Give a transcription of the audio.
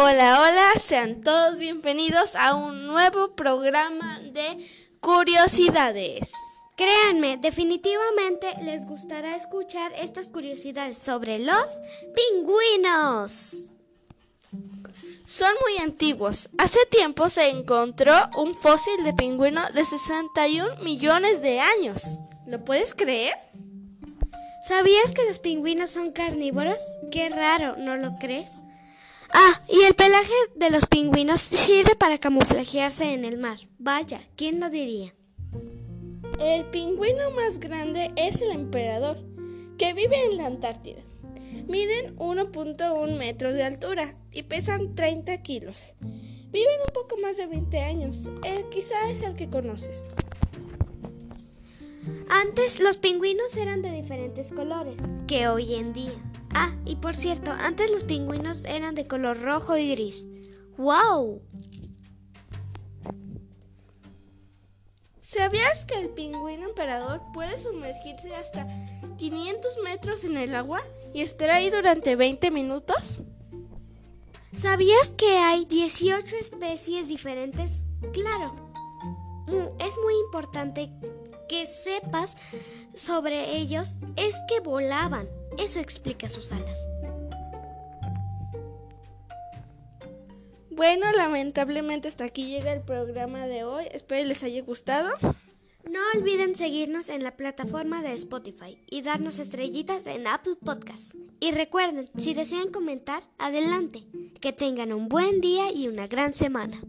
Hola, hola, sean todos bienvenidos a un nuevo programa de curiosidades. Créanme, definitivamente les gustará escuchar estas curiosidades sobre los pingüinos. Son muy antiguos. Hace tiempo se encontró un fósil de pingüino de 61 millones de años. ¿Lo puedes creer? ¿Sabías que los pingüinos son carnívoros? Qué raro, ¿no lo crees? Ah, y el pelaje de los pingüinos sirve para camuflajearse en el mar. Vaya, ¿quién lo diría? El pingüino más grande es el emperador, que vive en la Antártida. Miden 1.1 metros de altura y pesan 30 kilos. Viven un poco más de 20 años. Eh, quizá es el que conoces. Antes los pingüinos eran de diferentes colores que hoy en día. Ah, y por cierto, antes los pingüinos eran de color rojo y gris. ¡Wow! ¿Sabías que el pingüino emperador puede sumergirse hasta 500 metros en el agua y estar ahí durante 20 minutos? ¿Sabías que hay 18 especies diferentes? Claro. Es muy importante que sepas sobre ellos es que volaban. Eso explica sus alas. Bueno, lamentablemente hasta aquí llega el programa de hoy. Espero les haya gustado. No olviden seguirnos en la plataforma de Spotify y darnos estrellitas en Apple Podcasts. Y recuerden, si desean comentar, adelante. Que tengan un buen día y una gran semana.